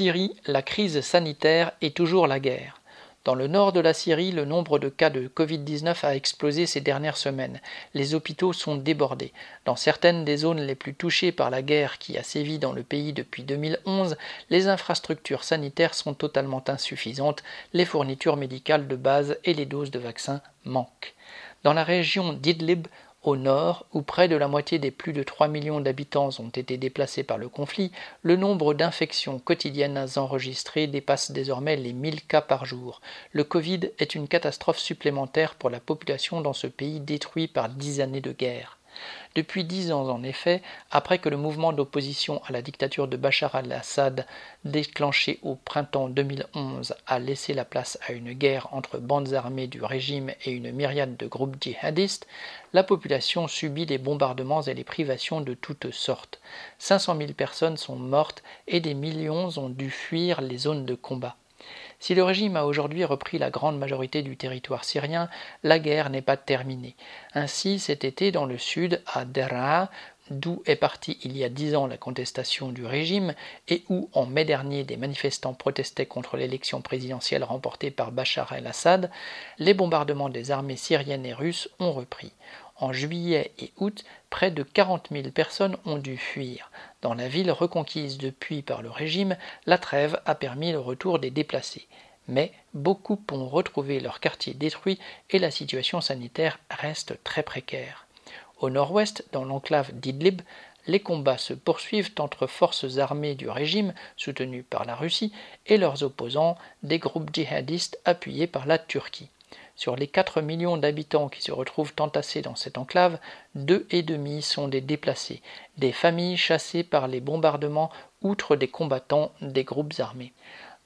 Syrie, la crise sanitaire est toujours la guerre. Dans le nord de la Syrie, le nombre de cas de Covid-19 a explosé ces dernières semaines. Les hôpitaux sont débordés. Dans certaines des zones les plus touchées par la guerre qui a sévi dans le pays depuis 2011, les infrastructures sanitaires sont totalement insuffisantes, les fournitures médicales de base et les doses de vaccins manquent. Dans la région d'Idlib, au nord, où près de la moitié des plus de 3 millions d'habitants ont été déplacés par le conflit, le nombre d'infections quotidiennes enregistrées dépasse désormais les 1000 cas par jour. Le Covid est une catastrophe supplémentaire pour la population dans ce pays détruit par dix années de guerre. Depuis dix ans, en effet, après que le mouvement d'opposition à la dictature de Bachar al-Assad, déclenché au printemps 2011, a laissé la place à une guerre entre bandes armées du régime et une myriade de groupes djihadistes, la population subit les bombardements et les privations de toutes sortes. 500 000 personnes sont mortes et des millions ont dû fuir les zones de combat. Si le régime a aujourd'hui repris la grande majorité du territoire syrien, la guerre n'est pas terminée. Ainsi, cet été, dans le sud, à Deraa, d'où est partie il y a dix ans la contestation du régime et où, en mai dernier, des manifestants protestaient contre l'élection présidentielle remportée par Bachar el-Assad, les bombardements des armées syriennes et russes ont repris. En juillet et août, près de 40 000 personnes ont dû fuir. Dans la ville reconquise depuis par le régime, la trêve a permis le retour des déplacés. Mais beaucoup ont retrouvé leur quartier détruit et la situation sanitaire reste très précaire. Au nord-ouest, dans l'enclave d'Idlib, les combats se poursuivent entre forces armées du régime, soutenues par la Russie, et leurs opposants, des groupes djihadistes appuyés par la Turquie. Sur les 4 millions d'habitants qui se retrouvent entassés dans cette enclave, deux et demi sont des déplacés, des familles chassées par les bombardements outre des combattants des groupes armés.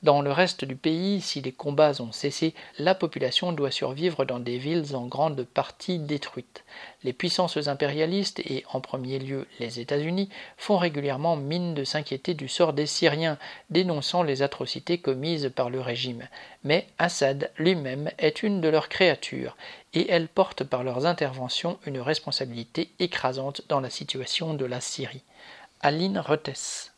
Dans le reste du pays, si les combats ont cessé, la population doit survivre dans des villes en grande partie détruites. Les puissances impérialistes, et en premier lieu les États-Unis, font régulièrement mine de s'inquiéter du sort des Syriens, dénonçant les atrocités commises par le régime. Mais Assad lui-même est une de leurs créatures, et elles portent par leurs interventions une responsabilité écrasante dans la situation de la Syrie. Aline Retes